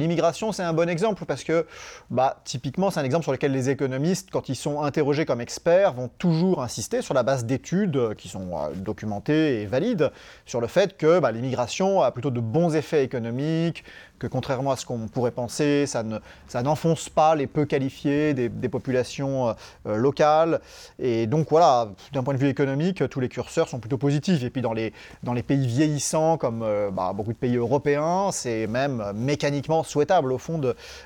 l'immigration, c'est un bon exemple parce que, bah, typiquement, c'est un exemple sur lequel les économistes, quand ils sont interrogés comme experts, vont toujours insister sur la base d'études qui sont euh, documentées et valides sur le fait que bah, l'immigration a plutôt de bons effets économiques, que contrairement à ce qu'on pourrait penser, ça, ne, ça n'enfonce pas les peu qualifiés des, populations euh, euh, locales. Et donc voilà, d'un point de vue économique, tous les curseurs sont plutôt positifs. Et puis dans les, dans les pays vieillissants, comme euh, bah, beaucoup de pays européens, c'est même mécaniquement souhaitable au fond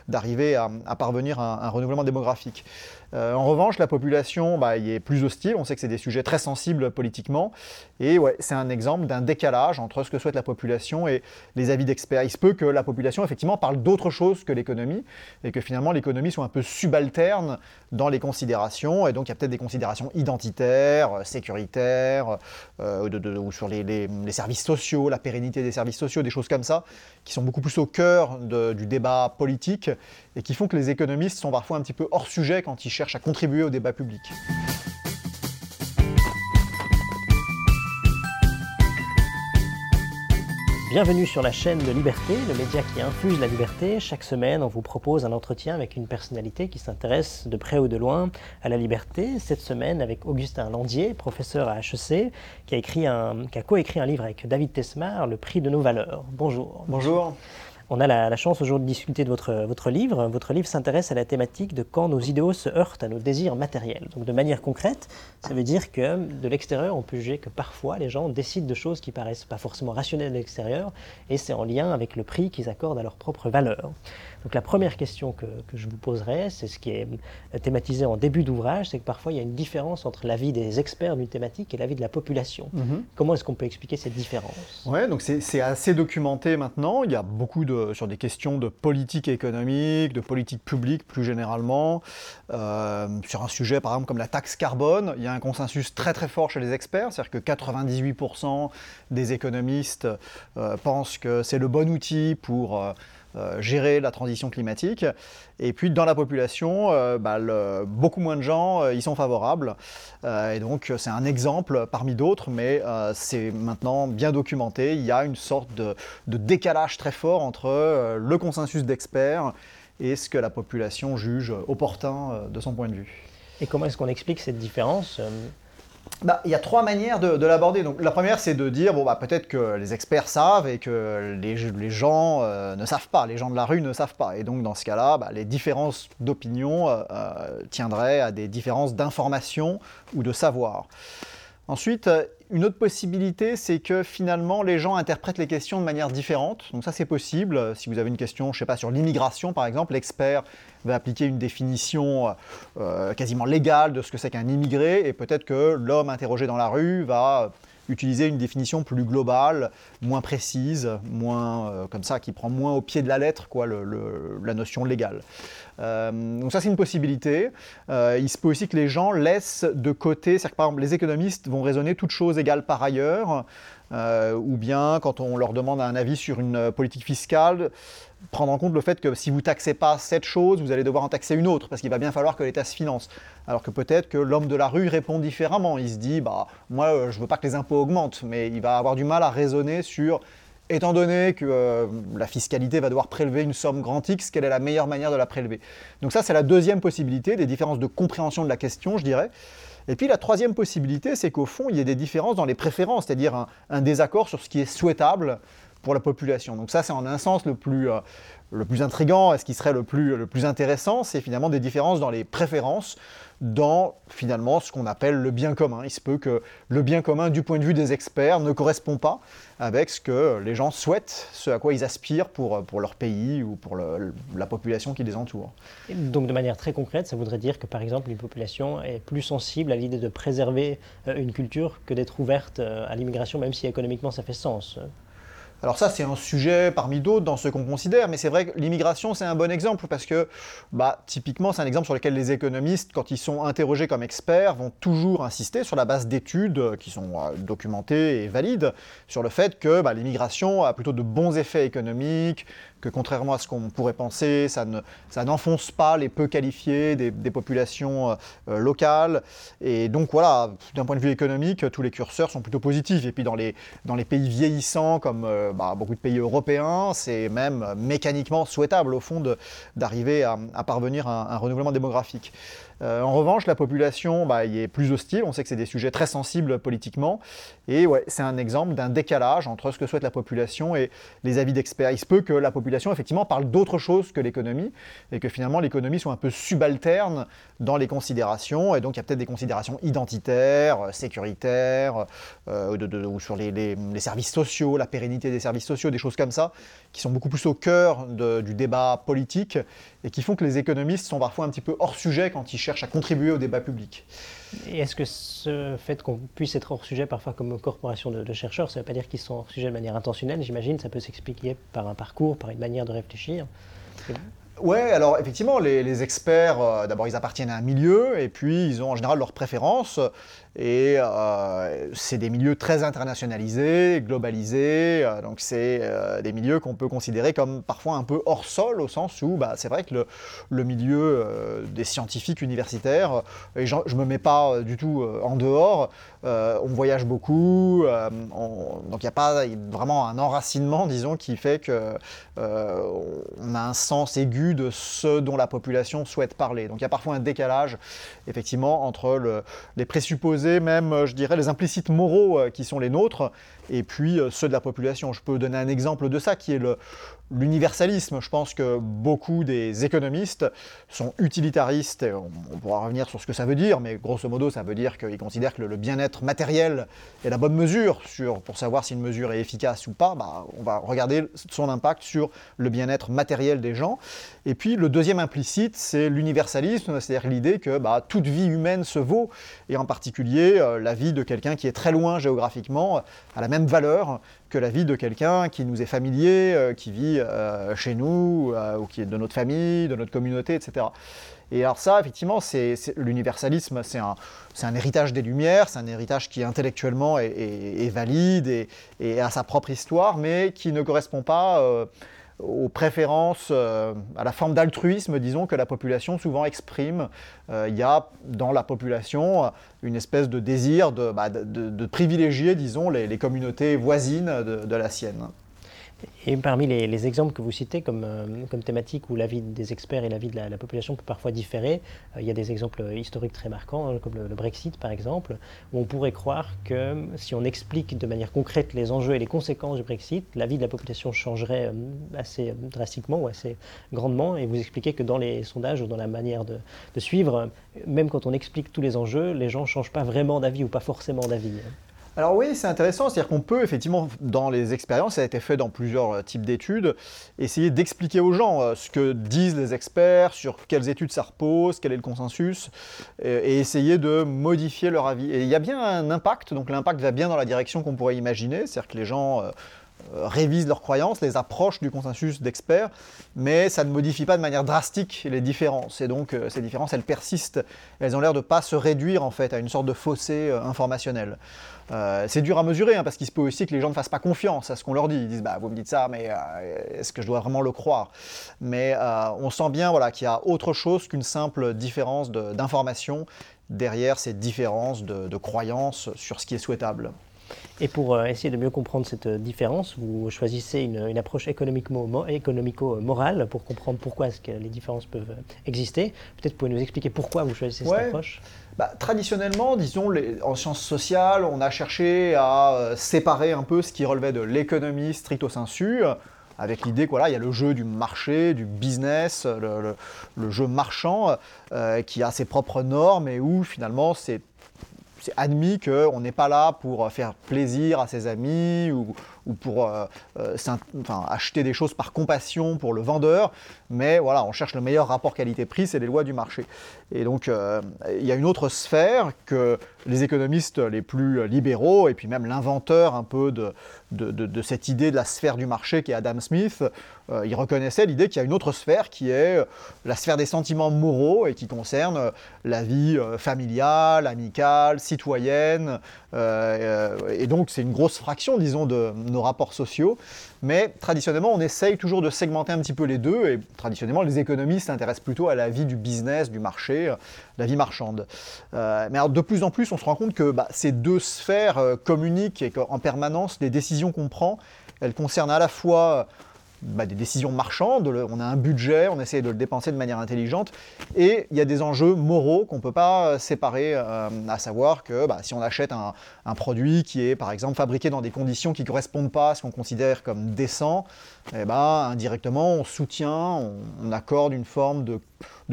d'arriver à, parvenir à un renouvellement démographique. Euh, en revanche, la population bah, est plus hostile. On sait que c'est des sujets très sensibles politiquement. Et ouais, c'est un exemple d'un décalage entre ce que souhaite la population et les avis d'experts. Il se peut que la population, effectivement, parle d'autre chose que l'économie et que finalement l'économie soit un peu subalterne dans les considérations. Et donc, il y a peut-être des considérations identitaires, sécuritaires, euh, ou sur les, services sociaux, la pérennité des services sociaux, des choses comme ça, qui sont beaucoup plus au cœur du débat politique et qui font que les économistes sont parfois un petit peu hors sujet quand ils cherchent à contribuer au débat public. Bienvenue sur la chaîne de Liberté, le média qui infuse la liberté. Chaque semaine, on vous propose un entretien avec une personnalité qui s'intéresse de près ou de loin à la liberté. Cette semaine, avec Augustin Landier, professeur à HEC, qui a, écrit un, qui a coécrit un livre avec David Tesmar, Le prix de nos valeurs. Bonjour. Bonjour. On a la, chance aujourd'hui de discuter de votre, votre livre. Votre livre s'intéresse à la thématique de quand nos idéaux se heurtent à nos désirs matériels. Donc de manière concrète, ça veut dire que de l'extérieur, on peut juger que parfois les gens décident de choses qui paraissent pas forcément rationnelles de l'extérieur, et c'est en lien avec le prix qu'ils accordent à leur propre valeur. Donc la première question que, je vous poserai, c'est ce qui est thématisé en début d'ouvrage, c'est que parfois il y a une différence entre l'avis des experts d'une thématique et l'avis de la population. Mhm. Comment est-ce qu'on peut expliquer cette différence? Oui, donc c'est assez documenté maintenant. Il y a beaucoup de, sur des questions de politique économique, de politique publique plus généralement. Euh, sur un sujet par exemple comme la taxe carbone, il y a un consensus très très fort chez les experts, c'est-à-dire que 98% des économistes euh, pensent que c'est le bon outil pour... Euh, euh, gérer la transition climatique. Et puis dans la population, euh, bah, beaucoup moins de gens euh, y sont favorables. et donc c'est un exemple parmi d'autres, mais c'est maintenant bien documenté. Il y a une sorte de, de décalage très fort entre le consensus d'experts et ce que la population juge opportun de son point de vue. Et comment est-ce qu'on explique cette différence bah, il y a trois manières de, l'aborder. Donc, la première, c'est de dire bon, bah, peut-être que les experts savent et que les, gens euh, ne savent pas, les gens de la rue ne savent pas. Et donc, dans ce cas-là, bah, les différences d'opinion euh, euh, tiendraient à des différences d'information ou de savoir. Ensuite, une autre possibilité, c'est que finalement, les gens interprètent les questions de manière différente. Donc ça, c'est possible. Si vous avez une question, je ne sais pas, sur l'immigration, par exemple, l'expert va appliquer une définition euh, quasiment légale de ce que c'est qu'un immigré, et peut-être que l'homme interrogé dans la rue va utiliser une définition plus globale, moins précise, moins euh, comme ça, qui prend moins au pied de la lettre quoi, la notion légale. Euh, donc ça c'est une possibilité. Euh, il se peut aussi que les gens laissent de côté, c'est-à-dire que par exemple les économistes vont raisonner toutes choses égales par ailleurs, ou bien quand on leur demande un avis sur une politique fiscale, prendre en compte le fait que si vous taxez pas cette chose, vous allez devoir en taxer une autre, parce qu'il va bien falloir que l'État se finance. Alors que peut-être que l'homme de la rue répond différemment. Il se dit, bah, moi, euh, je veux pas que les impôts augmentent, mais il va avoir du mal à raisonner sur, étant donné que euh, la fiscalité va devoir prélever une somme grand X, quelle est la meilleure manière de la prélever. Donc ça, c'est la deuxième possibilité, des différences de compréhension de la question, je dirais. Et puis la troisième possibilité, c'est qu'au fond, il y ait des différences dans les préférences, c'est-à-dire un, désaccord sur ce qui est souhaitable pour la population. Donc ça, c'est en un sens le plus, euh, le plus intrigant et ce qui serait le plus, le plus intéressant, c'est finalement des différences dans les préférences, dans finalement ce qu'on appelle le bien commun. Il se peut que le bien commun, du point de vue des experts, ne correspond pas avec ce que les gens souhaitent, ce à quoi ils aspirent pour, pour leur pays ou pour la population qui les entoure. donc de manière très concrète, ça voudrait dire que par exemple une population est plus sensible à l'idée de préserver euh, une culture que d'être ouverte euh, à l'immigration, même si économiquement ça fait sens. Alors ça, c'est un sujet parmi d'autres dans ce qu'on considère, mais c'est vrai que l'immigration, c'est un bon exemple parce que, bah, typiquement, c'est un exemple sur lequel les économistes, quand ils sont interrogés comme experts, vont toujours insister sur la base d'études qui sont euh, documentées et valides sur le fait que bah, l'immigration a plutôt de bons effets économiques, que contrairement à ce qu'on pourrait penser, ça, ne, ça n'enfonce pas les peu qualifiés des, populations locales. Et donc voilà, d'un point de vue économique, tous les curseurs sont plutôt positifs. Et puis dans les, dans les pays vieillissants, comme bah, beaucoup de pays européens, c'est même mécaniquement souhaitable au fond d'arriver à, parvenir à un, renouvellement démographique. Euh, en revanche, la population bah, est plus hostile. On sait que c'est des sujets très sensibles politiquement. Et ouais, c'est un exemple d'un décalage entre ce que souhaite la population et les avis d'experts. Il se peut que la population, effectivement, parle d'autre chose que l'économie et que finalement l'économie soit un peu subalterne dans les considérations. Et donc, il y a peut-être des considérations identitaires, sécuritaires, euh, ou sur les, services sociaux, la pérennité des services sociaux, des choses comme ça, qui sont beaucoup plus au cœur du débat politique et qui font que les économistes sont parfois un petit peu hors sujet quand ils cherchent à contribuer au débat public. Et est-ce que ce fait qu'on puisse être hors sujet parfois comme corporation de, chercheurs, ça ne veut pas dire qu'ils sont hors sujet de manière intentionnelle J'imagine ça peut s'expliquer par un parcours, par une manière de réfléchir. Ouais, alors effectivement, les, experts, euh, d'abord ils appartiennent à un milieu, et puis ils ont en général leurs préférences, et euh, c'est des milieux très internationalisés, globalisés, euh, donc c'est euh, des milieux qu'on peut considérer comme parfois un peu hors sol, au sens où bah, c'est vrai que le, milieu des scientifiques universitaires, et je ne me mets pas du tout en dehors, on voyage beaucoup, donc il n'y a pas vraiment un enracinement, disons, qui fait qu'on a un sens aigu de ce dont la population souhaite parler. Donc il y a parfois un décalage, effectivement, entre le, les présupposés même, euh, je dirais, les implicites moraux euh, qui sont les nôtres, et puis euh, ceux de la population. Je peux donner un exemple de ça, qui est le, l'universalisme. Je pense que beaucoup des économistes sont utilitaristes, et on, pourra revenir sur ce que ça veut dire, mais grosso modo, ça veut dire qu'ils considèrent que le, bien-être matériel est la bonne mesure sur, pour savoir si une mesure est efficace ou pas. Bah, on va regarder son impact sur le bien-être matériel des gens. Et puis le deuxième implicite, c'est l'universalisme, c'est-à-dire l'idée que bah, toute vie humaine se vaut, et en particulier euh, la vie de quelqu'un qui est très loin géographiquement a la même valeur que la vie de quelqu'un qui nous est familier, euh, qui vit euh, chez nous, euh, ou qui est de notre famille, de notre communauté, etc. Et alors ça, effectivement, c'est, l'universalisme, c'est un, héritage des Lumières, c'est un héritage qui intellectuellement est, valide et, a sa propre histoire, mais qui ne correspond pas aux préférences, euh, à la forme d'altruisme, disons, que la population souvent exprime. Euh, il y a dans la population une espèce de désir de, bah, privilégier, disons, les, communautés voisines de la sienne. Et parmi les, exemples que vous citez comme, euh, comme thématique où l'avis des experts et l'avis de la, population peut parfois différer, euh, il y a des exemples historiques très marquants, hein, comme le, Brexit par exemple, où on pourrait croire que si on explique de manière concrète les enjeux et les conséquences du Brexit, l'avis de la population changerait euh, assez drastiquement ou assez grandement. Et vous expliquez que dans les sondages ou dans la manière de, de suivre, même quand on explique tous les enjeux, les gens ne changent pas vraiment d'avis ou pas forcément d'avis. Alors oui, c'est intéressant, c'est-à-dire qu'on peut effectivement, dans les expériences, ça a été fait dans plusieurs euh, types d'études, essayer d'expliquer aux gens euh, ce que disent les experts, sur quelles études ça repose, quel est le consensus, et, essayer de modifier leur avis. Et il y a bien un impact, donc l'impact va bien dans la direction qu'on pourrait imaginer, c'est-à-dire que les gens... Euh, révisent leurs croyances, les approches du consensus d'experts, mais ça ne modifie pas de manière drastique les différences. Et donc ces différences, elles persistent. Elles ont l'air de ne pas se réduire en fait à une sorte de fossé informationnel. Euh, c'est dur à mesurer, hein, parce qu'il se peut aussi que les gens ne fassent pas confiance à ce qu'on leur dit. Ils disent, bah, vous me dites ça, mais euh, est-ce que je dois vraiment le croire? Mais euh, on sent bien voilà, qu'il y a autre chose qu'une simple différence d'information derrière ces différences de, de croyances sur ce qui est souhaitable. Et pour essayer de mieux comprendre cette différence, vous choisissez une, approche économico-morale pour comprendre pourquoi est-ce que les différences peuvent exister. Peut-être pouvez-vous nous expliquer pourquoi vous choisissez cette approche bah, traditionnellement, disons, en sciences sociales, on a cherché à euh, séparer un peu ce qui relevait de l'économie stricto sensu, avec l'idée qu'il il y a le jeu du marché, du business, le, jeu marchand, euh, qui a ses propres normes et où finalement c'est admis qu'on n'est pas là pour faire plaisir à ses amis ou, ou pour euh, euh, acheter des choses par compassion pour le vendeur, mais voilà, on cherche le meilleur rapport qualité-prix, c'est les lois du marché. Et donc, euh, il y a une autre sphère que les économistes les plus libéraux, et puis même l'inventeur un peu de, de, cette idée de la sphère du marché qui est Adam Smith, il reconnaissait l'idée qu'il y a une autre sphère qui est la sphère des sentiments moraux et qui concerne la vie familiale, amicale, citoyenne. et donc, c'est une grosse fraction, disons, de nos rapports sociaux. Mais traditionnellement, on essaye toujours de segmenter un petit peu les deux. Et traditionnellement, les économistes s'intéressent plutôt à la vie du business, du marché, la vie marchande. mais alors, de plus en plus, on se rend compte que bah, ces deux sphères communiquent et qu'en permanence, les décisions qu'on prend, elles concernent à la fois bah, des décisions marchandes, on a un budget, on essaie de le dépenser de manière intelligente, et il y a des enjeux moraux qu'on ne peut pas euh, séparer, euh, à savoir que bah, si on achète un, produit qui est par exemple fabriqué dans des conditions qui ne correspondent pas à ce qu'on considère comme décent, eh ben, indirectement on soutient, on, accorde une forme de,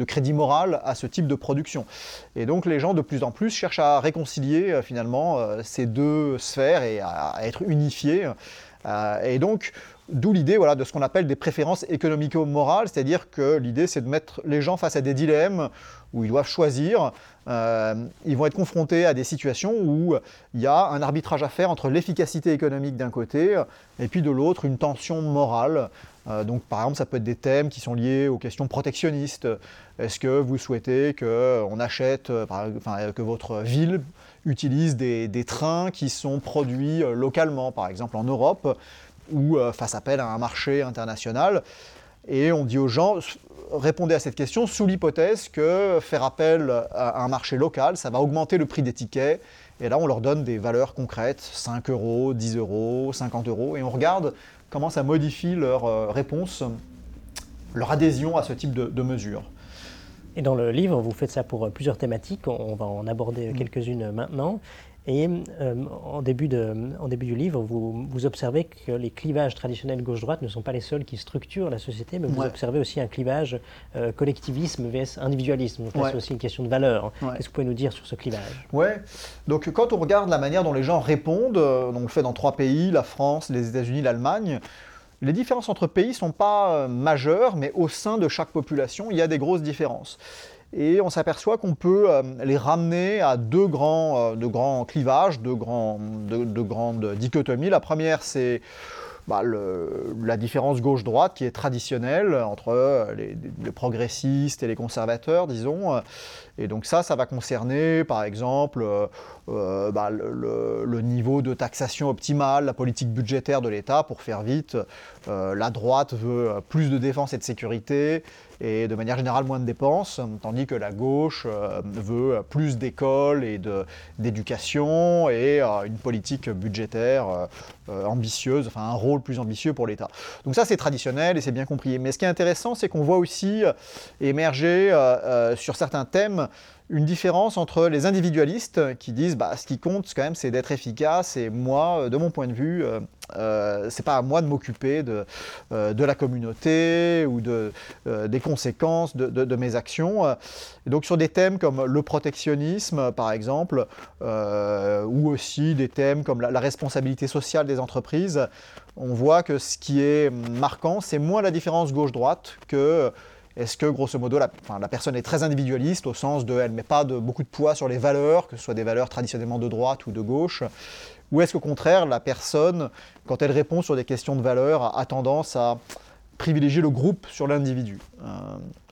crédit moral à ce type de production. Et donc les gens de plus en plus cherchent à réconcilier euh, finalement ces deux sphères et à, être unifiés. et donc D'où l'idée voilà, de ce qu'on appelle des préférences économico-morales, c'est-à-dire que l'idée c'est de mettre les gens face à des dilemmes où ils doivent choisir. Euh, ils vont être confrontés à des situations où il y a un arbitrage à faire entre l'efficacité économique d'un côté et puis de l'autre une tension morale. Euh, donc par exemple ça peut être des thèmes qui sont liés aux questions protectionnistes. Est-ce que vous souhaitez que on achète, euh, enfin, que votre ville utilise des, des trains qui sont produits localement, par exemple en Europe? Ou euh, fasse appel à un marché international. Et on dit aux gens, répondez à cette question sous l'hypothèse que faire appel à un marché local, ça va augmenter le prix des tickets. Et là, on leur donne des valeurs concrètes, 5 euros, 10 euros, 50 euros, et on regarde comment ça modifie leur euh, réponse, leur adhésion à ce type de, de mesures. Et dans le livre, vous faites ça pour plusieurs thématiques, on va en aborder mm. quelques-unes maintenant. Et euh, en, début de, en, début du livre, vous, vous, observez que les clivages traditionnels gauche-droite ne sont pas les seuls qui structurent la société, mais vous observez aussi un clivage euh, collectivisme vs individualisme. Donc c'est aussi une question de valeur. Qu'est-ce que vous pouvez nous dire sur ce clivage? Oui, donc quand on regarde la manière dont les gens répondent, euh, on le fait dans trois pays, la France, les États-Unis, l'Allemagne, les différences entre pays ne sont pas majeures, mais au sein de chaque population, il y a des grosses différences et on s'aperçoit qu'on peut euh, les ramener à deux grands, euh, de grands clivages, deux, grandes dichotomies. La première, c'est bah, la différence gauche-droite qui est traditionnelle entre les, progressistes et les conservateurs, disons. Et donc ça, ça va concerner par exemple euh, bah, le, niveau de taxation optimale, la politique budgétaire de l'État. Pour faire vite, la droite veut plus de défense et de sécurité, et de manière générale moins de dépenses, tandis que la gauche euh, veut plus d'écoles et d'éducation et euh, une politique budgétaire euh, ambitieuse, enfin un rôle plus ambitieux pour l'État. Donc ça c'est traditionnel et c'est bien compris. Mais ce qui est intéressant, c'est qu'on voit aussi émerger sur certains thèmes une différence entre les individualistes qui disent bah, ce qui compte quand même c'est d'être efficace et moi de mon point de vue euh, euh c'est pas à moi de m'occuper de, euh, la communauté ou de, euh, des conséquences de, mes actions. Donc sur des thèmes comme le protectionnisme par exemple ou aussi des thèmes comme la, la responsabilité sociale des entreprises, on voit que ce qui est marquant c'est moins la différence gauche-droite que est-ce que, grosso modo, la, personne est très individualiste au sens de elle ne met pas de, beaucoup de poids sur les valeurs, que ce soit des valeurs traditionnellement de droite ou de gauche Ou est-ce qu'au contraire, la personne, quand elle répond sur des questions de valeurs, a, tendance à privilégier le groupe sur l'individu euh,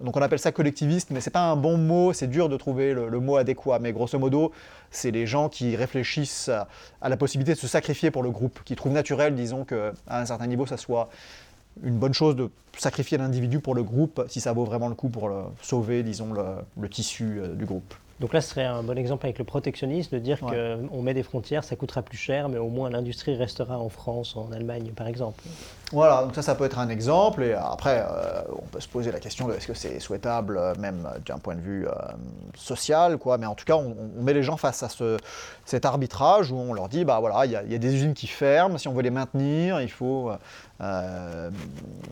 Donc on appelle ça collectiviste, mais ce n'est pas un bon mot, c'est dur de trouver le, mot adéquat. Mais grosso modo, c'est les gens qui réfléchissent à, à, la possibilité de se sacrifier pour le groupe, qui trouvent naturel, disons, qu'à un certain niveau, ça soit une bonne chose de sacrifier l'individu pour le groupe si ça vaut vraiment le coup pour le, sauver, disons, le, tissu euh, du groupe. Donc là, ce serait un bon exemple avec le protectionnisme, de dire qu'on met des frontières, ça coûtera plus cher, mais au moins l'industrie restera en France, en Allemagne, par exemple. Voilà, donc ça, ça peut être un exemple. Et après, euh, on peut se poser la question de est-ce que c'est souhaitable, euh, même d'un point de vue social, quoi. Mais en tout cas, on, met les gens face à ce, cet arbitrage où on leur dit, bah voilà, il y, a des usines qui ferment, si on veut les maintenir, il faut euh,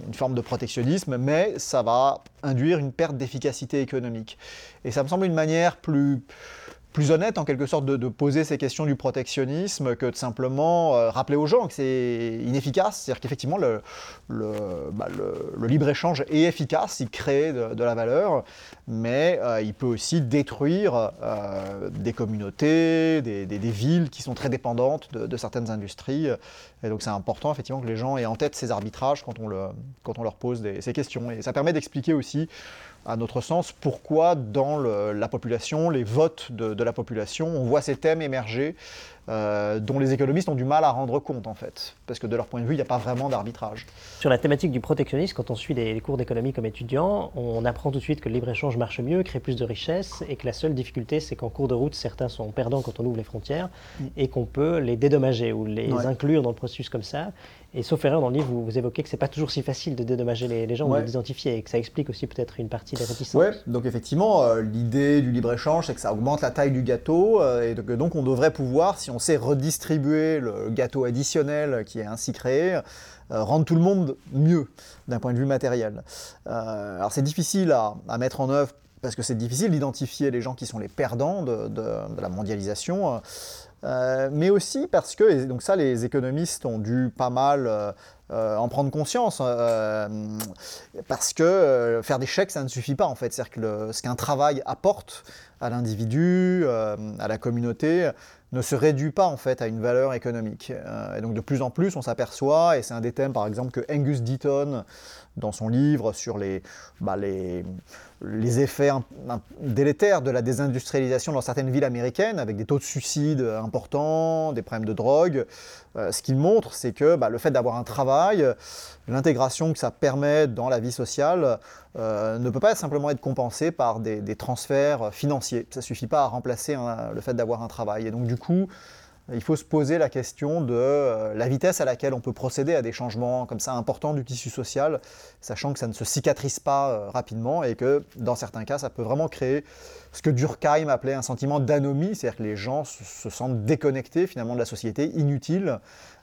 une forme de protectionnisme, mais ça va induire une perte d'efficacité économique. Et ça me semble une manière plus plus honnête en quelque sorte de, poser ces questions du protectionnisme que de simplement euh, rappeler aux gens que c'est inefficace. C'est-à-dire qu'effectivement, le, bah, libre-échange est efficace, il crée de, la valeur, mais euh, il peut aussi détruire euh, des communautés, des, villes qui sont très dépendantes de, certaines industries. Et donc c'est important effectivement que les gens aient en tête ces arbitrages quand on, quand on leur pose ces questions. Et ça permet d'expliquer aussi à notre sens, pourquoi dans la population, les votes de, la la population, on voit ces thèmes émerger euh, dont les économistes ont du mal à rendre compte en fait, parce que de leur point de vue, il n'y a pas vraiment d'arbitrage. Sur la thématique du protectionnisme, quand on suit des, cours d'économie comme étudiant, on apprend tout de suite que le libre-échange marche mieux, crée plus de richesses, et que la seule difficulté, c'est qu'en cours de route, certains sont perdants quand on ouvre les frontières, mm. et qu'on peut les dédommager ou les inclure dans le processus comme ça. Et sauf erreur, dans le livre, vous, évoquez que c'est pas toujours si facile de dédommager les, gens ou de les identifier, et que ça explique aussi peut-être une partie des réticences. Oui, donc effectivement, euh, l'idée du libre-échange, c'est que ça augmente la taille du gâteau, euh, et que donc on devrait pouvoir, si on sait redistribuer le gâteau additionnel qui est ainsi créé, euh, rendre tout le monde mieux d'un point de vue matériel. alors c'est difficile à, mettre en œuvre parce que c'est difficile d'identifier les gens qui sont les perdants de, la mondialisation. Euh, mais aussi parce que, et donc ça les économistes ont dû pas mal euh, euh, en prendre conscience, parce que faire des chèques ça ne suffit pas en fait, c'est-à-dire que ce qu'un travail apporte à l'individu, à la communauté, ne se réduit pas en fait à une valeur économique. et donc de plus en plus on s'aperçoit, et c'est un des thèmes par exemple que Angus Deaton dans son livre sur les, bah, les, les effets délétères de la désindustrialisation dans certaines villes américaines, avec des taux de suicide importants, des problèmes de drogue. Euh, ce qu'il montre, c'est que bah, le fait d'avoir un travail, l'intégration que ça permet dans la vie sociale, euh, ne peut pas simplement être compensé par des, transferts financiers. Ça ne suffit pas à remplacer le fait d'avoir un travail. Et donc du coup, il faut se poser la question de euh, la vitesse à laquelle on peut procéder à des changements comme ça importants du tissu social, sachant que ça ne se cicatrise pas euh, rapidement et que dans certains cas, ça peut vraiment créer ce que Durkheim appelait un sentiment d'anomie, c'est-à-dire que les gens se, sentent déconnectés finalement de la société, inutiles,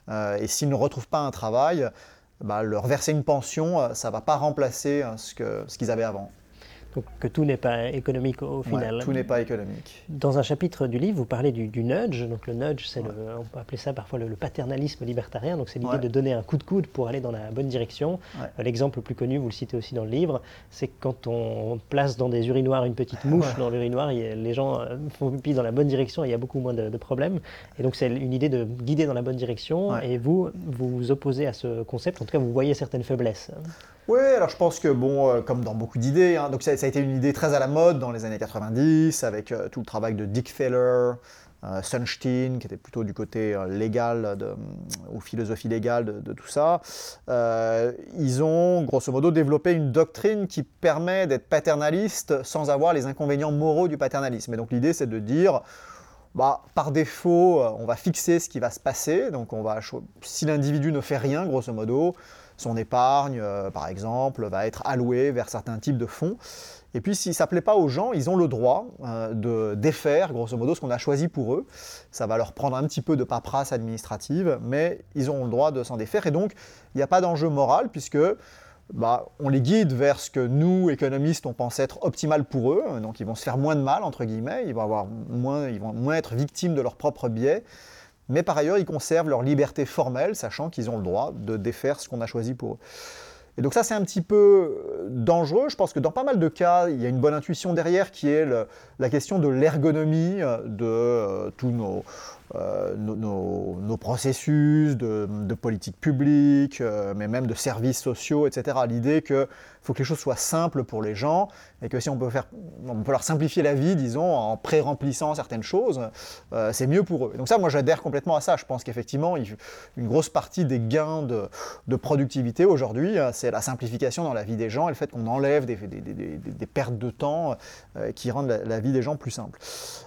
euh, et s'ils ne retrouvent pas un travail, bah, leur verser une pension, ça ne va pas remplacer ce qu'ils avaient avant que tout n'est pas économique au final. tout n'est pas économique. Dans un chapitre du livre, vous parlez du, nudge. Donc le nudge, c'est on peut appeler ça parfois le, paternalisme libertarien. Donc c'est l'idée de donner un coup de coude pour aller dans la bonne direction. L'exemple le plus connu, vous le citez aussi dans le livre, c'est quand on place dans des urinoirs une petite mouche dans l'urinoir, les gens euh, font pipi dans la bonne direction et il y a beaucoup moins de, problèmes. Et donc c'est une idée de guider dans la bonne direction. Et vous, vous vous opposez à ce concept. En tout cas, vous voyez certaines faiblesses. Oui, alors je pense que, bon, euh, comme dans beaucoup d'idées, hein, donc ça, a été une idée très à la mode dans les années 90, avec euh, tout le travail de Dick Feller, euh, Sunstein, qui était plutôt du côté légal ou philosophie légale de, tout ça. ils ont, grosso modo, développé une doctrine qui permet d'être paternaliste sans avoir les inconvénients moraux du paternalisme. Et donc l'idée, c'est de dire... Bah, par défaut, on va fixer ce qui va se passer. Donc, on va, si l'individu ne fait rien, grosso modo, son épargne, euh, par exemple, va être allouée vers certains types de fonds. Et puis, si ça ne plaît pas aux gens, ils ont le droit euh, de défaire, grosso modo, ce qu'on a choisi pour eux. Ça va leur prendre un petit peu de paperasse administrative, mais ils ont le droit de s'en défaire. Et donc, il n'y a pas d'enjeu moral, puisque bah, on les guide vers ce que nous, économistes, on pense être optimal pour eux. Donc, ils vont se faire moins de mal, entre guillemets. Ils vont, avoir moins, ils vont moins être victimes de leurs propres biais. Mais par ailleurs, ils conservent leur liberté formelle, sachant qu'ils ont le droit de défaire ce qu'on a choisi pour eux. Et donc ça, c'est un petit peu euh, dangereux. Je pense que dans pas mal de cas, il y a une bonne intuition derrière qui est la question de l'ergonomie euh, de euh, tous nos, euh, nos, processus de, politique publique, euh, mais même de services sociaux, etc. L'idée qu'il faut que les choses soient simples pour les gens et que si on peut, faire, on peut leur simplifier la vie, disons, en pré-remplissant certaines choses, euh, c'est mieux pour eux. donc ça, moi, j'adhère complètement à ça. Je pense qu'effectivement, une grosse partie des gains de, productivité aujourd'hui, c'est la simplification dans la vie des gens et le fait qu'on enlève des, pertes de temps qui rendent la, vie des gens plus simple.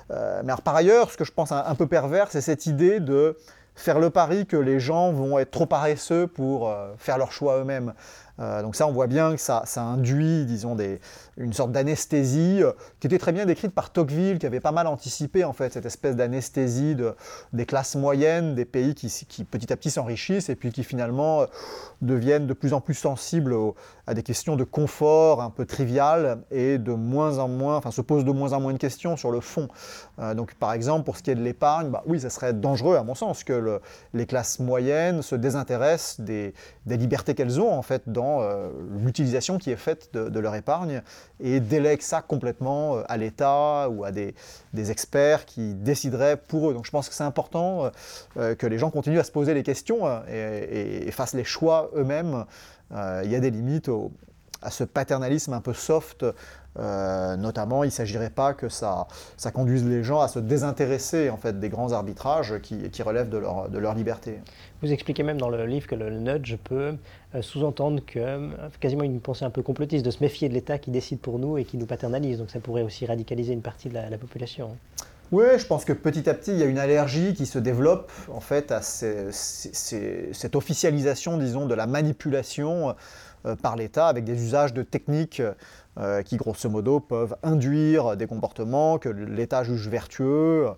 mais par ailleurs, ce que je pense un peu pervers, c'est cette idée de faire le pari que les gens vont être trop paresseux pour euh, faire leur choix eux-mêmes. Euh, donc ça, on voit bien que ça, ça induit, disons, des, une sorte d'anesthésie euh, qui était très bien décrite par Tocqueville, qui avait pas mal anticipé en fait cette espèce d'anesthésie de, des classes moyennes, des pays qui, petit à petit s'enrichissent et puis qui finalement euh, deviennent de plus en plus sensibles à des questions de confort un peu triviales et de moins en moins, enfin se posent de moins en moins de questions sur le fond. Euh, donc par exemple pour ce qui est de l'épargne, bah, oui, ça serait dangereux à mon sens que le, les classes moyennes se désintéressent des, libertés qu'elles ont en fait dans l'utilisation qui est faite de leur épargne et délègue ça complètement euh, à l'État ou à des, experts qui décideraient pour eux. Donc je pense que c'est important euh, euh, que les gens continuent à se poser les questions et, fassent les choix eux-mêmes. il y a des limites à ce paternalisme un peu soft euh, notamment, il ne s'agirait pas que ça, ça, conduise les gens à se désintéresser en fait, des grands arbitrages qui, qui relèvent de leur, de leur, liberté. Vous expliquez même dans le livre que le nudge peut euh, sous-entendre que euh, quasiment une pensée un peu complotiste, de se méfier de l'État qui décide pour nous et qui nous paternalise. Donc ça pourrait aussi radicaliser une partie de la, population. Oui, je pense que petit à petit, il y a une allergie qui se développe en fait à cette officialisation, disons, de la manipulation par l'État avec des usages de techniques euh, qui grosso modo peuvent induire des comportements que l'État juge vertueux,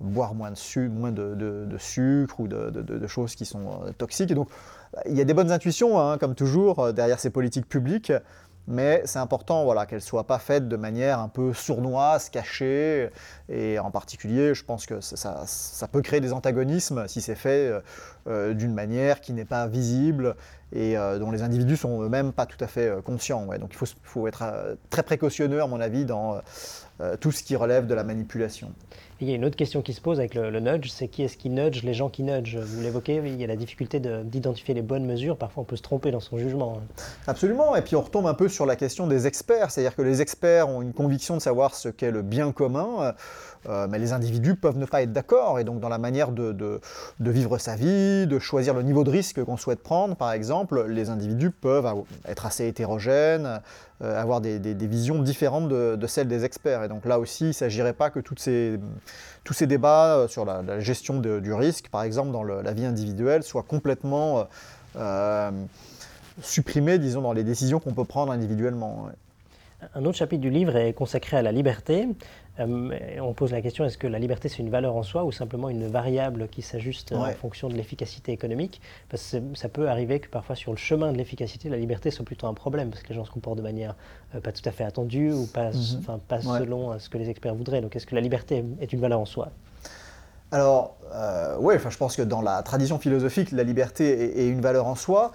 boire moins de, sucre ou de, choses qui sont euh, toxiques. Et donc il y a des bonnes intuitions, hein, comme toujours, euh, derrière ces politiques publiques mais c'est important voilà, qu'elle ne soit pas faite de manière un peu sournoise, cachée, et en particulier, je pense que ça, peut créer des antagonismes si c'est fait euh, euh, d'une manière qui n'est pas visible et euh, dont les individus sont eux-mêmes pas tout à fait conscients. Ouais. Donc il faut, faut, être très précautionneux, à mon avis, dans tout ce qui relève de la manipulation il y a une autre question qui se pose avec le, nudge, c'est qui est-ce qui nudge les gens qui nudge Vous l'évoquez, il y a la difficulté d'identifier les bonnes mesures, parfois on peut se tromper dans son jugement. Hein. Absolument, et puis on retombe un peu sur la question des experts, c'est-à-dire que les experts ont une conviction de savoir ce qu'est le bien commun, euh, mais les individus peuvent ne pas être d'accord, et donc dans la manière de, vivre sa vie, de choisir le niveau de risque qu'on souhaite prendre, par exemple, les individus peuvent être assez hétérogènes, euh, avoir des, visions différentes de, celles des experts. Et donc là aussi, il ne s'agirait pas que tous ces débats euh, sur la, gestion du risque, par exemple dans la vie individuelle, soient complètement supprimés, disons, dans les décisions qu'on peut prendre individuellement. Un autre chapitre du livre est consacré à la liberté. Euh, on pose la question est-ce que la liberté c'est une valeur en soi ou simplement une variable qui s'ajuste en fonction de l'efficacité économique? Parce que ça peut arriver que parfois sur le chemin de l'efficacité, la liberté soit plutôt un problème parce que les gens se comportent de manière euh, pas tout à fait attendue ou pas, mhm. pas selon euh, ce que les experts voudraient. Donc est-ce que la liberté est une valeur en soi? Alors, oui, je pense que dans la tradition philosophique, la liberté est, une valeur en soi,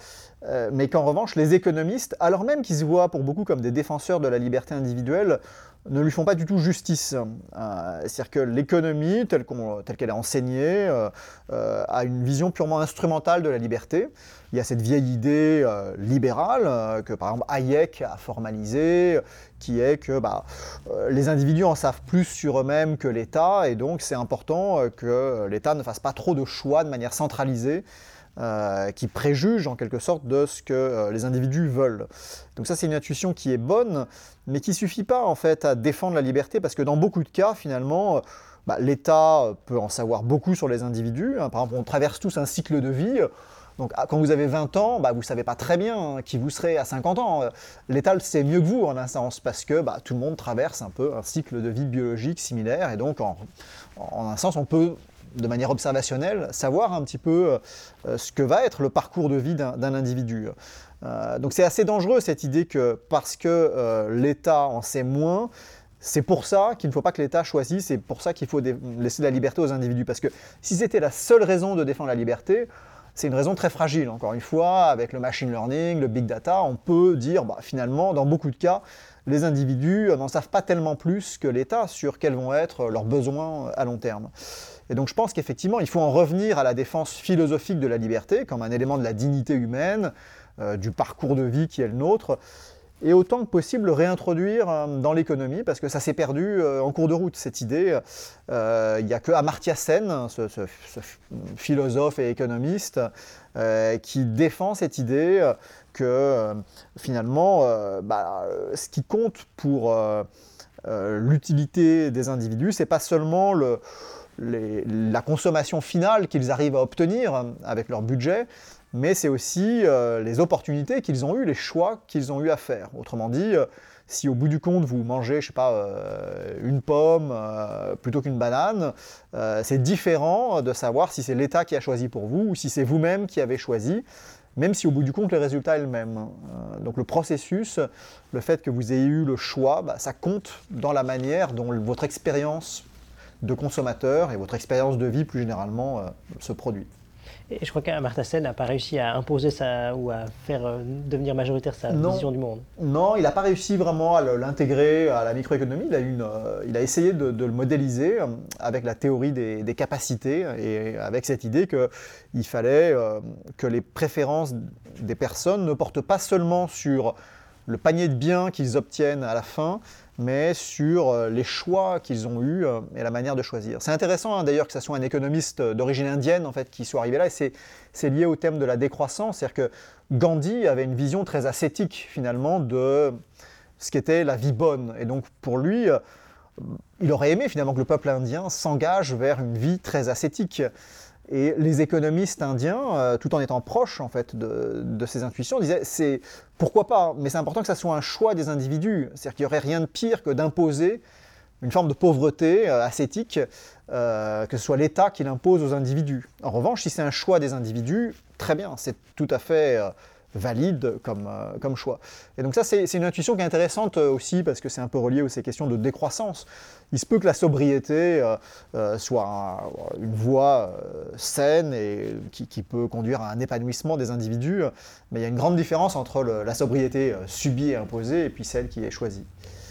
mais qu'en revanche, les économistes, alors même qu'ils se voient pour beaucoup comme des défenseurs de la liberté individuelle, ne lui font pas du tout justice. Euh, c'est-à-dire que l'économie, telle qu'elle est enseignée, euh, euh, a une vision purement instrumentale de la liberté. Il y a cette vieille idée libérale que par exemple Hayek a formalisée, qui est que bah, les individus en savent plus sur eux-mêmes que l'État, et donc c'est important que l'État ne fasse pas trop de choix de manière centralisée euh, qui préjuge en quelque sorte de ce que euh, les individus veulent. Donc ça c'est une intuition qui est bonne, mais qui ne suffit pas en fait à défendre la liberté, parce que dans beaucoup de cas finalement, euh, bah, l'État peut en savoir beaucoup sur les individus. Hein. Par exemple, on traverse tous un cycle de vie. Donc ah, quand vous avez 20 ans, bah, vous ne savez pas très bien qui vous serez à 50 ans. L'État le sait mieux que vous en un sens, parce que bah, tout le monde traverse un peu un cycle de vie biologique similaire, et donc en un sens on peut de manière observationnelle, savoir un petit peu euh, ce que va être le parcours de vie d'un individu. Euh, donc c'est assez dangereux cette idée que parce que euh, l'État en sait moins, c'est pour ça qu'il ne faut pas que l'État choisisse, c'est pour ça qu'il faut laisser la liberté aux individus. Parce que si c'était la seule raison de défendre la liberté, c'est une raison très fragile. Encore une fois, avec le machine learning, le big data, on peut dire bah, finalement, dans beaucoup de cas, les individus n'en savent pas tellement plus que l'État sur quels vont être leurs besoins à long terme. Et donc je pense qu'effectivement, il faut en revenir à la défense philosophique de la liberté comme un élément de la dignité humaine, euh, du parcours de vie qui est le nôtre, et autant que possible réintroduire euh, dans l'économie, parce que ça s'est perdu euh, en cours de route, cette idée. Il n'y a que Amartya Sen, ce, philosophe et économiste, qui défend cette idée que finalement, bah, ce qui compte pour l'utilité des individus, c'est pas seulement le, la consommation finale qu'ils arrivent à obtenir avec leur budget, mais c'est aussi euh, les opportunités qu'ils ont eues, les choix qu'ils ont eu à faire. Autrement dit, euh, si au bout du compte vous mangez, je sais pas, euh, une pomme plutôt qu'une banane, c'est différent de savoir si c'est l'État qui a choisi pour vous ou si c'est vous-même qui avez choisi, même si au bout du compte le résultat est le même. donc le processus, le fait que vous ayez eu le choix, bah, ça compte dans la manière dont votre expérience de consommateur et votre expérience de vie plus généralement euh, se produit. Et je crois qu'Amartya Sen n'a pas réussi à imposer sa, ou à faire euh, devenir majoritaire sa vision du monde. Non, il n'a pas réussi vraiment à l'intégrer à la microéconomie. Il a, une, euh, il a essayé de, le modéliser avec la théorie des, capacités et avec cette idée qu'il fallait que les préférences des personnes ne portent pas seulement sur le panier de biens qu'ils obtiennent à la fin, mais sur euh, les choix qu'ils ont eus euh, et la manière de choisir. C'est intéressant hein, d'ailleurs que ce soit un économiste d'origine indienne en fait qui soit arrivé là, et c'est lié au thème de la décroissance, c'est-à-dire que Gandhi avait une vision très ascétique finalement de ce qu'était la vie bonne, et donc pour lui, euh, il aurait aimé finalement que le peuple indien s'engage vers une vie très ascétique. Et les économistes indiens, euh, tout en étant proches en fait de, ces intuitions, disaient c'est pourquoi pas, mais c'est important que ça soit un choix des individus. C'est-à-dire qu'il n'y aurait rien de pire que d'imposer une forme de pauvreté euh, ascétique, euh, que ce soit l'État qui l'impose aux individus. En revanche, si c'est un choix des individus, très bien, c'est tout à fait valide comme, euh, comme choix. Et donc ça, c'est une intuition qui est intéressante euh, aussi parce que c'est un peu relié aux ces questions de décroissance. Il se peut que la sobriété euh, soit une voie saine et qui, qui, peut conduire à un épanouissement des individus, mais il y a une grande différence entre la sobriété subie et imposée et puis celle qui est choisie.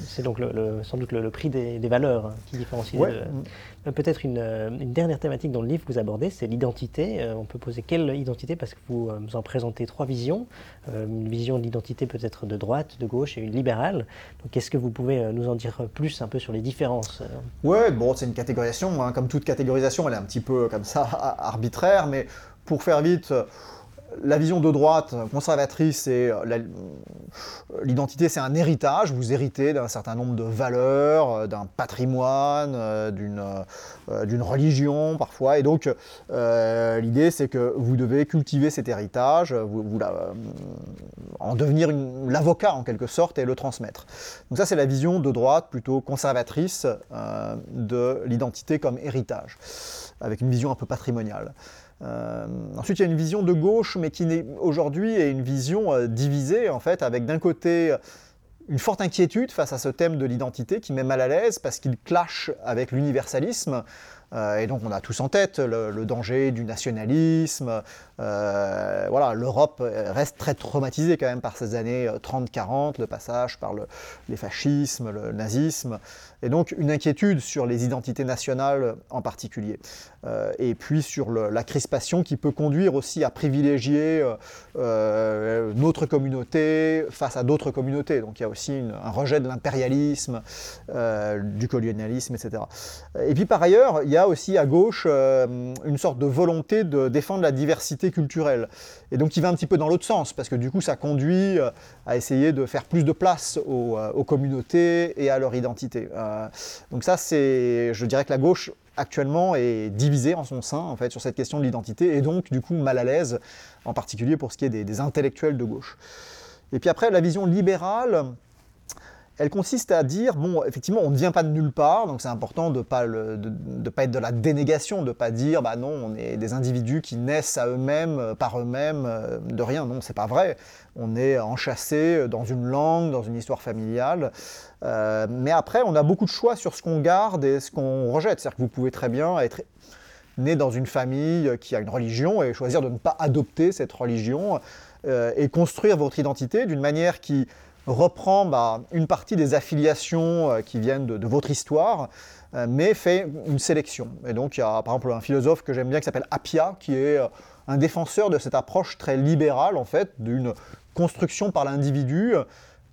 C'est donc sans doute le, prix des, valeurs hein, qui différencie. Euh, peut-être euh, une, dernière thématique dans le livre que vous abordez, c'est l'identité. Euh, on peut poser quelle identité Parce que vous, en présentez trois visions. une vision d'identité peut-être de droite, de gauche et une libérale. Donc est-ce que vous pouvez nous en dire plus un peu sur les différences Ouais, bon, c'est une catégorisation. Hein. Comme toute catégorisation, elle est un petit peu comme ça arbitraire, mais pour faire vite la vision de droite conservatrice, c'est euh, l'identité, c'est un héritage. Vous héritez d'un certain nombre de valeurs, euh, d'un patrimoine, euh, d'une religion parfois. Et donc, l'idée, c'est que vous devez cultiver cet héritage, en devenir l'avocat en quelque sorte et le transmettre. Donc ça, c'est la vision de droite plutôt conservatrice de l'identité comme héritage, avec une vision un peu patrimoniale. Euh, ensuite, il y a une vision de gauche, mais qui aujourd'hui est une vision euh, divisée, en fait, avec d'un côté une forte inquiétude face à ce thème de l'identité qui met mal à l'aise parce qu'il clash avec l'universalisme. Euh, et donc on a tous en tête le, danger du nationalisme. Euh, voilà, l'Europe reste très traumatisée quand même par ces années 30-40, le passage par le, les fascismes, le nazisme, et donc une inquiétude sur les identités nationales en particulier. Euh, et puis sur la crispation qui peut conduire aussi à privilégier notre communauté face à d'autres communautés. Donc il y a aussi un rejet de l'impérialisme, du colonialisme, etc. Et puis par ailleurs, il y a aussi à gauche euh, une sorte de volonté de défendre la diversité culturelle. Et donc qui va un petit peu dans l'autre sens, parce que du coup ça conduit euh, à essayer de faire plus de place aux, euh, communautés et à leur identité. donc ça c'est, je dirais que la gauche actuellement est divisée en son sein en fait sur cette question de l'identité et donc du coup mal à l'aise, en particulier pour ce qui est des intellectuels de gauche. Et puis après la vision libérale, elle consiste à dire, bon, effectivement, on ne vient pas de nulle part, donc c'est important de ne pas, être de la dénégation, de ne pas dire, bah non, on est des individus qui naissent à eux-mêmes, euh, par eux-mêmes, euh, de rien. Non, c'est pas vrai. On est enchâssé dans une langue, dans une histoire familiale. Euh, mais après, on a beaucoup de choix sur ce qu'on garde et ce qu'on rejette. C'est-à-dire que vous pouvez très bien être né dans une famille qui a une religion et choisir de ne pas adopter cette religion et construire votre identité d'une manière qui reprend bah, une partie des affiliations euh, qui viennent de, votre histoire, euh, mais fait une sélection. Et donc il y a par exemple un philosophe que j'aime bien qui s'appelle Appia, qui est euh, un défenseur de cette approche très libérale en fait, d'une construction par l'individu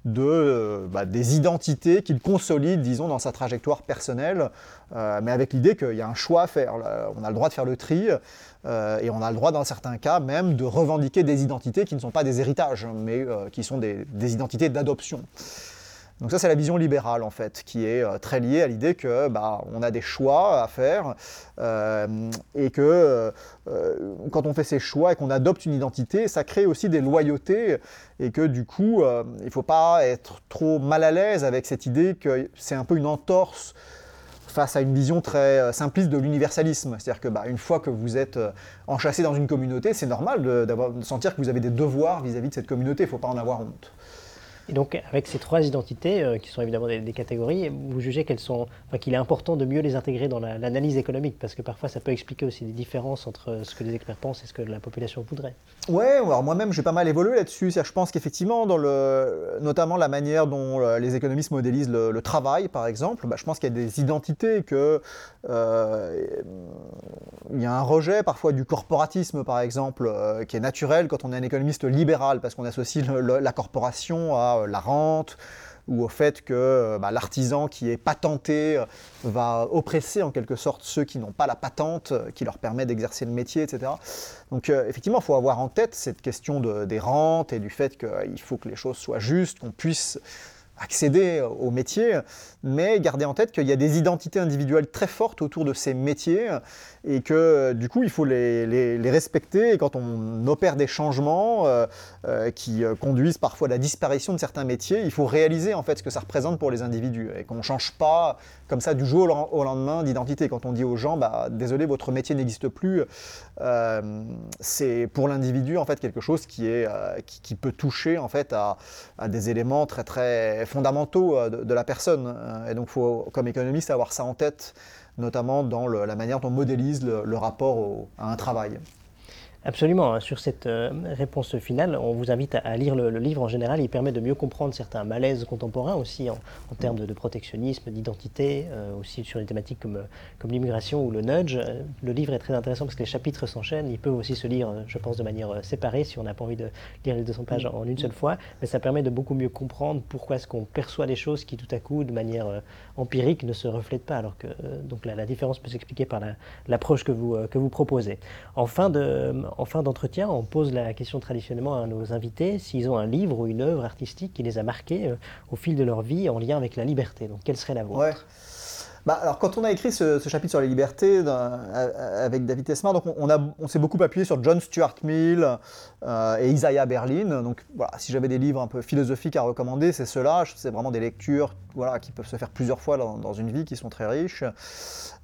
de, bah, des identités qu'il consolide, disons, dans sa trajectoire personnelle, mais avec l'idée qu'il y a un choix à faire. On a le droit de faire le tri, euh, et on a le droit, dans certains cas, même de revendiquer des identités qui ne sont pas des héritages, mais euh, qui sont des, identités d'adoption. Donc ça, c'est la vision libérale, en fait, qui est euh, très liée à l'idée que bah, on a des choix à faire, et que quand on fait ces choix et qu'on adopte une identité, ça crée aussi des loyautés, et que du coup, il ne faut pas être trop mal à l'aise avec cette idée que c'est un peu une entorse face à une vision très euh, simpliste de l'universalisme. C'est-à-dire que bah, une fois que vous êtes euh, enchâssé dans une communauté, c'est normal de, de, sentir que vous avez des devoirs vis-à-vis de cette communauté, il ne faut pas en avoir honte. Et donc, avec ces trois identités, euh, qui sont évidemment des, catégories, vous jugez qu'elles sont, qu'il est important de mieux les intégrer dans l'analyse économique, parce que parfois ça peut expliquer aussi des différences entre ce que les experts pensent et ce que la population voudrait. Ouais, alors moi-même j'ai pas mal évolué là-dessus. Je pense qu'effectivement, dans le, notamment la manière dont euh, les économistes modélisent le, travail, par exemple, bah, je pense qu'il y a des identités que euh, il y a un rejet parfois du corporatisme, par exemple, qui est naturel quand on est un économiste libéral, parce qu'on associe la corporation à à la rente, ou au fait que bah, l'artisan qui est patenté va oppresser en quelque sorte ceux qui n'ont pas la patente qui leur permet d'exercer le métier, etc. Donc effectivement, il faut avoir en tête cette question des rentes et du fait qu'il faut que les choses soient justes, qu'on puisse accéder au métier, mais garder en tête qu'il y a des identités individuelles très fortes autour de ces métiers et que du coup il faut les, respecter et quand on opère des changements euh, euh, qui conduisent parfois à la disparition de certains métiers, il faut réaliser en fait ce que ça représente pour les individus et qu'on ne change pas comme ça du jour au lendemain d'identité. Quand on dit aux gens, bah, désolé, votre métier n'existe plus, euh, c'est pour l'individu en fait quelque chose qui, est, qui, peut toucher en fait à, des éléments très très fondamentaux de, la personne. Et donc il faut comme économiste avoir ça en tête notamment dans la manière dont on modélise le, rapport à un travail. Absolument. Hein. Sur cette euh, réponse finale, on vous invite à, lire le, livre en général. Il permet de mieux comprendre certains malaises contemporains aussi en, termes de, protectionnisme, d'identité, euh, aussi sur des thématiques comme, comme l'immigration ou le nudge. Le livre est très intéressant parce que les chapitres s'enchaînent. Il peut aussi se lire, je pense, de manière euh, séparée si on n'a pas envie de lire les 200 pages en une seule fois. Mais ça permet de beaucoup mieux comprendre pourquoi est-ce qu'on perçoit des choses qui tout à coup, de manière empirique, ne se reflètent pas. Alors que donc la, différence peut s'expliquer par l'approche que, vous, que vous proposez. En fin de en fin d'entretien, on pose la question traditionnellement à nos invités s'ils ont un livre ou une œuvre artistique qui les a marqués euh, au fil de leur vie en lien avec la liberté. Donc, quelle serait la vôtre? Bah, alors, quand on a écrit ce, chapitre sur la liberté avec David Tesmar, donc on, s'est beaucoup appuyé sur John Stuart Mill euh, et Isaiah Berlin. Donc voilà, si j'avais des livres un peu philosophiques à recommander, c'est ceux-là. C'est vraiment des lectures voilà, qui peuvent se faire plusieurs fois dans, une vie, qui sont très riches.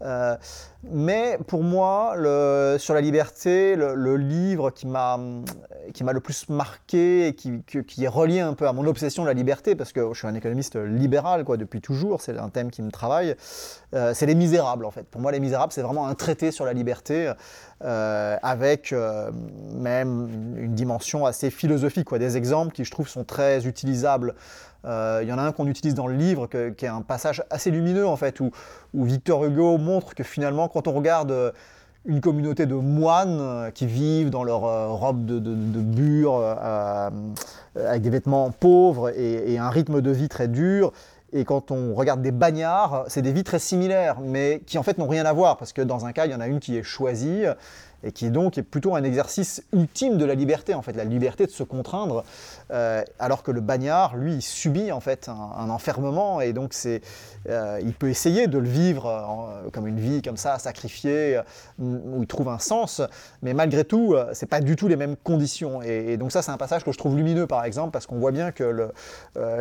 Euh, mais pour moi, sur la liberté, le, livre qui m'a le plus marqué et qui, qui, est relié un peu à mon obsession de la liberté, parce que je suis un économiste libéral quoi, depuis toujours, c'est un thème qui me travaille, euh, c'est Les Misérables en fait. Pour moi, Les Misérables, c'est vraiment un traité sur la liberté euh, avec euh, même une dimension assez philosophique, quoi. des exemples qui je trouve sont très utilisables. Il y en a un qu'on utilise dans le livre qui est un passage assez lumineux en fait, où, Victor Hugo montre que finalement quand on regarde une communauté de moines qui vivent dans leur robe de, bure, avec des vêtements pauvres et, un rythme de vie très dur, et quand on regarde des bagnards, c'est des vies très similaires, mais qui en fait n'ont rien à voir, parce que dans un cas, il y en a une qui est choisie, et qui est donc plutôt un exercice ultime de la liberté, en fait, la liberté de se contraindre, euh, alors que le bagnard, lui, subit en fait un, enfermement, et donc c'est, euh, il peut essayer de le vivre euh, comme une vie comme ça, sacrifiée, où il trouve un sens, mais malgré tout, c'est pas du tout les mêmes conditions, et, donc ça, c'est un passage que je trouve lumineux, par exemple, parce qu'on voit bien que le,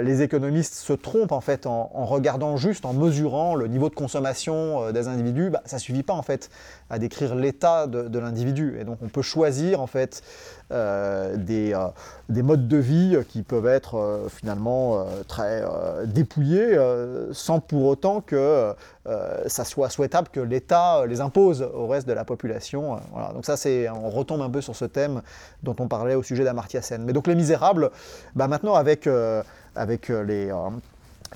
les économistes se trompent en fait en, regardant juste, en mesurant le niveau de consommation des individus, bah, ça suffit pas en fait à décrire l'état de, de l'individu. Et donc on peut choisir en fait euh, des, euh, des, modes de vie qui peuvent être euh, finalement très dépouillés sans pour autant que ça soit souhaitable que l'État les impose au reste de la population. Voilà. Donc ça c'est, on retombe un peu sur ce thème dont on parlait au sujet d'Amartya Sen. Mais donc les misérables, bah maintenant avec, avec les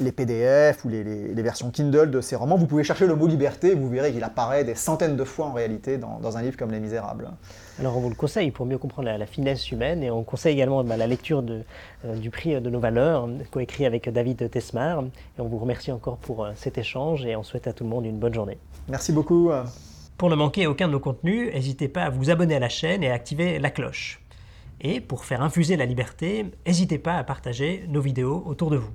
les PDF ou les, versions Kindle de ces romans, vous pouvez chercher le mot liberté, vous verrez qu'il apparaît des centaines de fois en réalité dans, un livre comme Les Misérables. Alors on vous le conseille pour mieux comprendre la, finesse humaine et on conseille également bah, la lecture de, euh, du prix de nos valeurs, coécrit avec David Tesmar. Et on vous remercie encore pour euh, cet échange et on souhaite à tout le monde une bonne journée. Merci beaucoup. Pour ne manquer aucun de nos contenus, n'hésitez pas à vous abonner à la chaîne et à activer la cloche. Et pour faire infuser la liberté, n'hésitez pas à partager nos vidéos autour de vous.